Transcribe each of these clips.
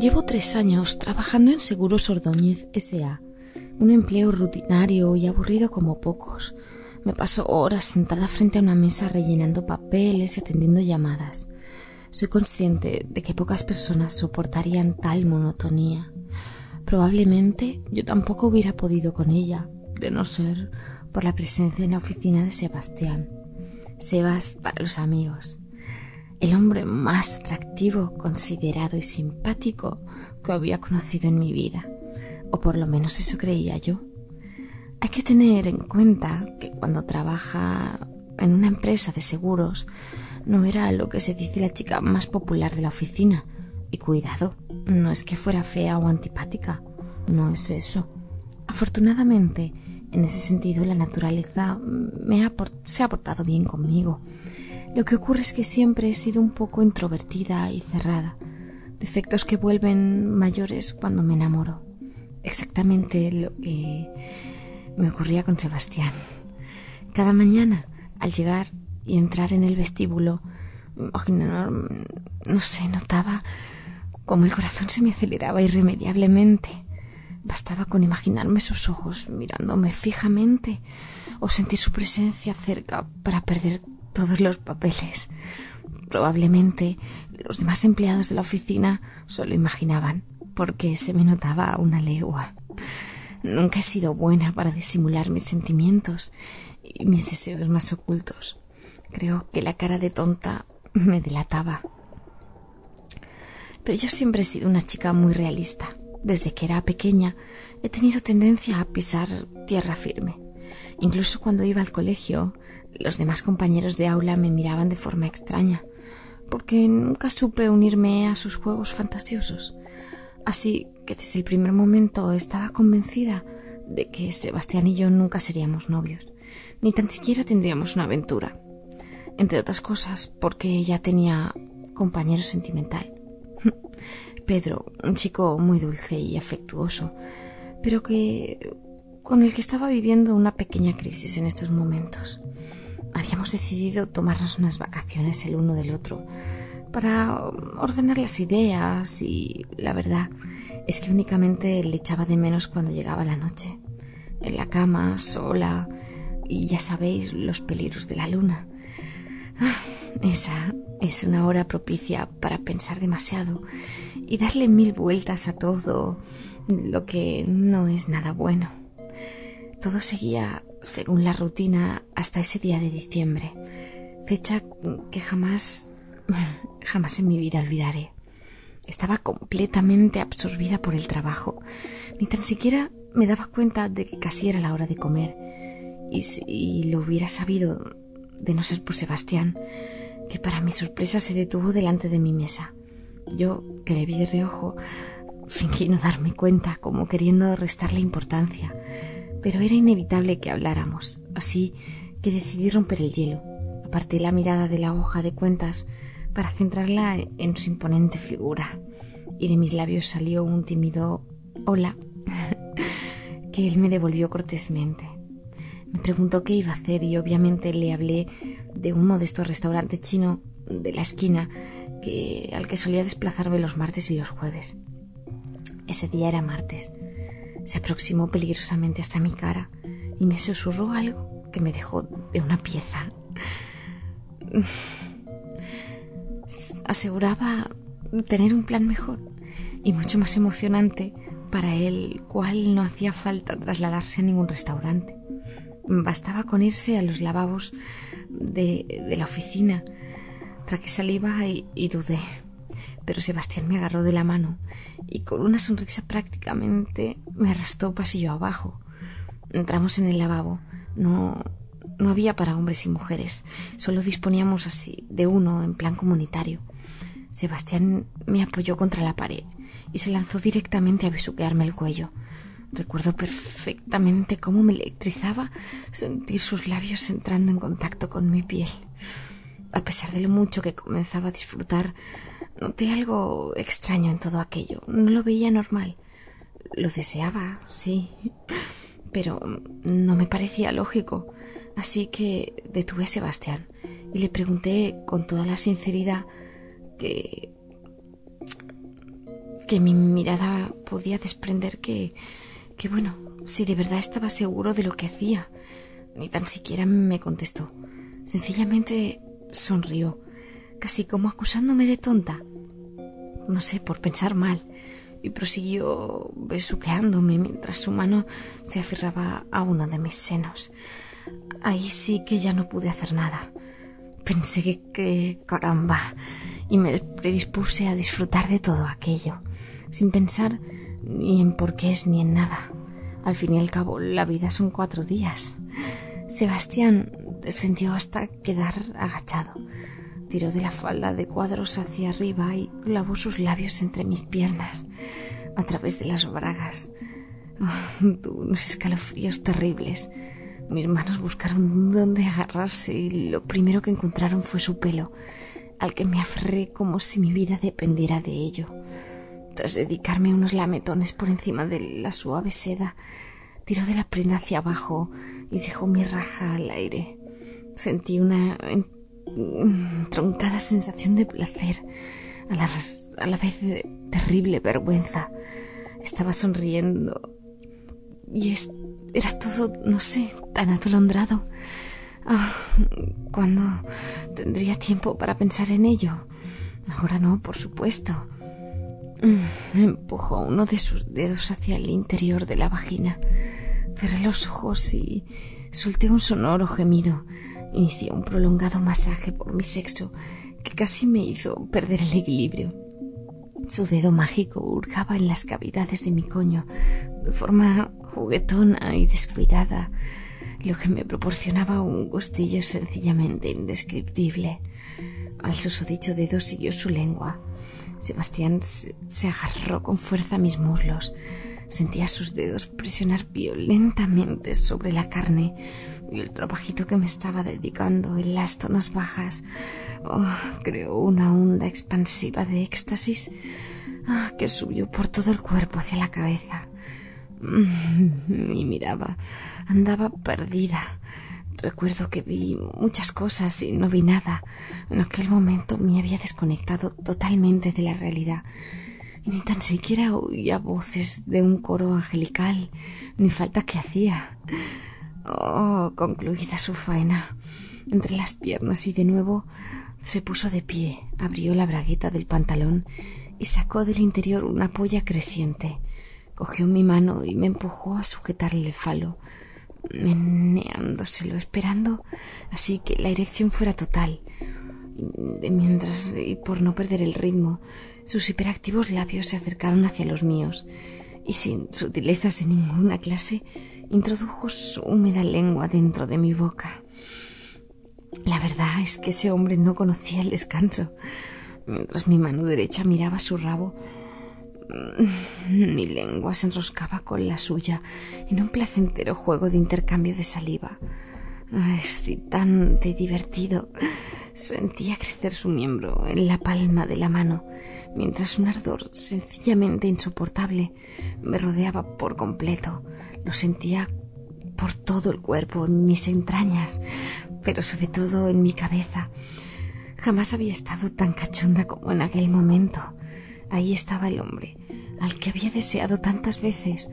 Llevo tres años trabajando en Seguros Ordóñez S.A., un empleo rutinario y aburrido como pocos. Me paso horas sentada frente a una mesa rellenando papeles y atendiendo llamadas. Soy consciente de que pocas personas soportarían tal monotonía. Probablemente yo tampoco hubiera podido con ella, de no ser por la presencia en la oficina de Sebastián. Sebas para los amigos el hombre más atractivo, considerado y simpático que había conocido en mi vida, o por lo menos eso creía yo. Hay que tener en cuenta que cuando trabaja en una empresa de seguros, no era lo que se dice la chica más popular de la oficina. Y cuidado, no es que fuera fea o antipática, no es eso. Afortunadamente, en ese sentido, la naturaleza me ha, se ha portado bien conmigo lo que ocurre es que siempre he sido un poco introvertida y cerrada, defectos que vuelven mayores cuando me enamoro. Exactamente lo que me ocurría con Sebastián. Cada mañana, al llegar y entrar en el vestíbulo, no, no sé, notaba como el corazón se me aceleraba irremediablemente. Bastaba con imaginarme sus ojos mirándome fijamente o sentir su presencia cerca para perder todos los papeles. Probablemente los demás empleados de la oficina solo imaginaban, porque se me notaba una legua. Nunca he sido buena para disimular mis sentimientos y mis deseos más ocultos. Creo que la cara de tonta me delataba. Pero yo siempre he sido una chica muy realista. Desde que era pequeña he tenido tendencia a pisar tierra firme. Incluso cuando iba al colegio, los demás compañeros de aula me miraban de forma extraña, porque nunca supe unirme a sus juegos fantasiosos. Así que desde el primer momento estaba convencida de que Sebastián y yo nunca seríamos novios, ni tan siquiera tendríamos una aventura. Entre otras cosas, porque ella tenía compañero sentimental. Pedro, un chico muy dulce y afectuoso, pero que con el que estaba viviendo una pequeña crisis en estos momentos habíamos decidido tomarnos unas vacaciones el uno del otro para ordenar las ideas y la verdad es que únicamente le echaba de menos cuando llegaba la noche, en la cama, sola, y ya sabéis los peligros de la luna. Ah, esa es una hora propicia para pensar demasiado y darle mil vueltas a todo, lo que no es nada bueno. Todo seguía según la rutina hasta ese día de diciembre, fecha que jamás, jamás en mi vida olvidaré. Estaba completamente absorbida por el trabajo, ni tan siquiera me daba cuenta de que casi era la hora de comer. Y si lo hubiera sabido, de no ser por Sebastián, que para mi sorpresa se detuvo delante de mi mesa. Yo, que le vi de reojo, fingí no darme cuenta, como queriendo restarle importancia pero era inevitable que habláramos, así que decidí romper el hielo. Aparté la mirada de la hoja de cuentas para centrarla en su imponente figura, y de mis labios salió un tímido hola que él me devolvió cortésmente. Me preguntó qué iba a hacer y obviamente le hablé de un modesto restaurante chino de la esquina que, al que solía desplazarme los martes y los jueves. Ese día era martes se aproximó peligrosamente hasta mi cara y me susurró algo que me dejó de una pieza. Aseguraba tener un plan mejor y mucho más emocionante para el cual no hacía falta trasladarse a ningún restaurante. Bastaba con irse a los lavabos de, la oficina. Traqué saliva y, y dudé. Pero Sebastián me agarró de la mano y con una sonrisa prácticamente me arrastró pasillo abajo. Entramos en el lavabo. No, no había para hombres y mujeres. Solo disponíamos así de uno en plan comunitario. Sebastián me apoyó contra la pared y se lanzó directamente a besuquearme el cuello. Recuerdo perfectamente cómo me electrizaba sentir sus labios entrando en contacto con mi piel. A pesar de lo mucho que comenzaba a disfrutar, noté algo extraño en todo aquello. No lo veía normal. Lo deseaba, sí, pero no me parecía lógico. Así que detuve a Sebastián y le pregunté con toda la sinceridad que que mi mirada podía desprender que que bueno, si de verdad estaba seguro de lo que hacía. Ni tan siquiera me contestó. Sencillamente sonrió, casi como acusándome de tonta. No sé, por pensar mal. Y prosiguió besuqueándome mientras su mano se aferraba a uno de mis senos. Ahí sí que ya no pude hacer nada. Pensé que, que caramba, y me predispuse a disfrutar de todo aquello, sin pensar ni en por qué es ni en nada. Al fin y al cabo, la vida son cuatro días. Sebastián descendió hasta quedar agachado. Tiró de la falda de cuadros hacia arriba y clavó sus labios entre mis piernas, a través de las bragas. tuvo unos escalofríos terribles. Mis manos buscaron dónde agarrarse y lo primero que encontraron fue su pelo, al que me aferré como si mi vida dependiera de ello. Tras dedicarme unos lametones por encima de la suave seda, tiró de la prenda hacia abajo y dejó mi raja al aire. Sentí una troncada sensación de placer, a la, a la vez de terrible vergüenza. Estaba sonriendo y es, era todo, no sé, tan atolondrado. Ah, ¿Cuándo tendría tiempo para pensar en ello? Ahora no, por supuesto. Mm, empujó uno de sus dedos hacia el interior de la vagina. Cerré los ojos y solté un sonoro gemido. Inicié un prolongado masaje por mi sexo que casi me hizo perder el equilibrio. Su dedo mágico hurgaba en las cavidades de mi coño de forma juguetona y descuidada, lo que me proporcionaba un gustillo sencillamente indescriptible. Al susodicho dedo siguió su lengua. Sebastián se agarró con fuerza a mis muslos. Sentía sus dedos presionar violentamente sobre la carne y el trabajito que me estaba dedicando en las zonas bajas oh, creó una onda expansiva de éxtasis ah, que subió por todo el cuerpo hacia la cabeza. Y miraba, andaba perdida. Recuerdo que vi muchas cosas y no vi nada. En aquel momento me había desconectado totalmente de la realidad. Ni tan siquiera oía voces de un coro angelical, ni falta que hacía. Oh, concluida su faena, entre las piernas y de nuevo se puso de pie, abrió la bragueta del pantalón y sacó del interior una polla creciente. Cogió mi mano y me empujó a sujetarle el falo, meneándoselo, esperando así que la erección fuera total. Mientras, y por no perder el ritmo, sus hiperactivos labios se acercaron hacia los míos y sin sutilezas de ninguna clase introdujo su húmeda lengua dentro de mi boca. La verdad es que ese hombre no conocía el descanso. Mientras mi mano derecha miraba su rabo, mi lengua se enroscaba con la suya en un placentero juego de intercambio de saliva. Excitante y divertido. Sentía crecer su miembro en la palma de la mano, mientras un ardor sencillamente insoportable me rodeaba por completo. Lo sentía por todo el cuerpo, en mis entrañas, pero sobre todo en mi cabeza. Jamás había estado tan cachonda como en aquel momento. Ahí estaba el hombre, al que había deseado tantas veces,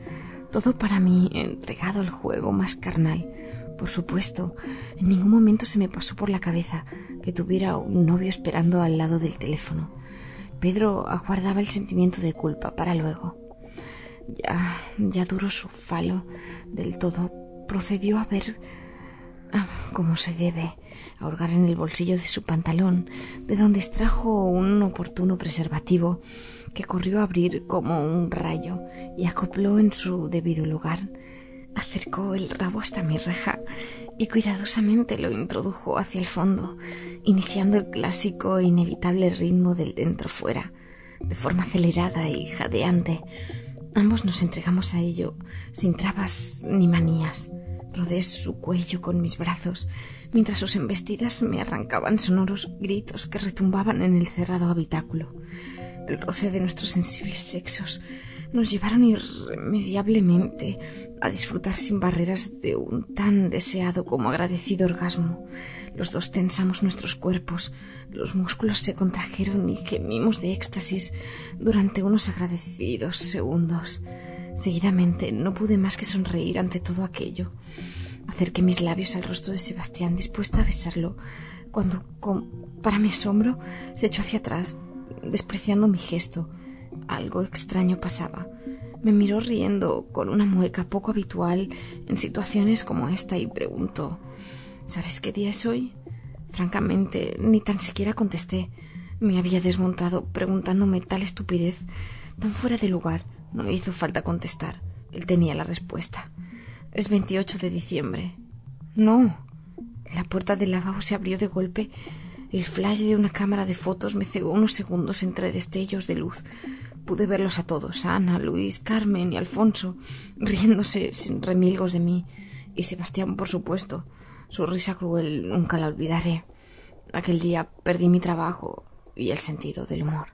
todo para mí entregado al juego más carnal. Por supuesto, en ningún momento se me pasó por la cabeza que tuviera un novio esperando al lado del teléfono. Pedro aguardaba el sentimiento de culpa para luego. Ya, ya duro su falo del todo, procedió a ver ah, cómo se debe, a en el bolsillo de su pantalón, de donde extrajo un oportuno preservativo que corrió a abrir como un rayo y acopló en su debido lugar. Acercó el rabo hasta mi reja y cuidadosamente lo introdujo hacia el fondo, iniciando el clásico e inevitable ritmo del dentro fuera, de forma acelerada y jadeante. Ambos nos entregamos a ello, sin trabas ni manías. Rodé su cuello con mis brazos, mientras sus embestidas me arrancaban sonoros gritos que retumbaban en el cerrado habitáculo. El roce de nuestros sensibles sexos nos llevaron irremediablemente a disfrutar sin barreras de un tan deseado como agradecido orgasmo. Los dos tensamos nuestros cuerpos, los músculos se contrajeron y gemimos de éxtasis durante unos agradecidos segundos. Seguidamente no pude más que sonreír ante todo aquello. Acerqué mis labios al rostro de Sebastián, dispuesta a besarlo, cuando, para mi asombro, se echó hacia atrás, despreciando mi gesto. Algo extraño pasaba. Me miró riendo con una mueca poco habitual en situaciones como esta y preguntó ¿Sabes qué día es hoy? Francamente, ni tan siquiera contesté. Me había desmontado preguntándome tal estupidez tan fuera de lugar. No hizo falta contestar. Él tenía la respuesta. Es 28 de diciembre. No. La puerta del lavabo se abrió de golpe. El flash de una cámara de fotos me cegó unos segundos entre destellos de luz. Pude verlos a todos, Ana, Luis, Carmen y Alfonso, riéndose sin remilgos de mí. Y Sebastián, por supuesto. Su risa cruel nunca la olvidaré. Aquel día perdí mi trabajo y el sentido del humor.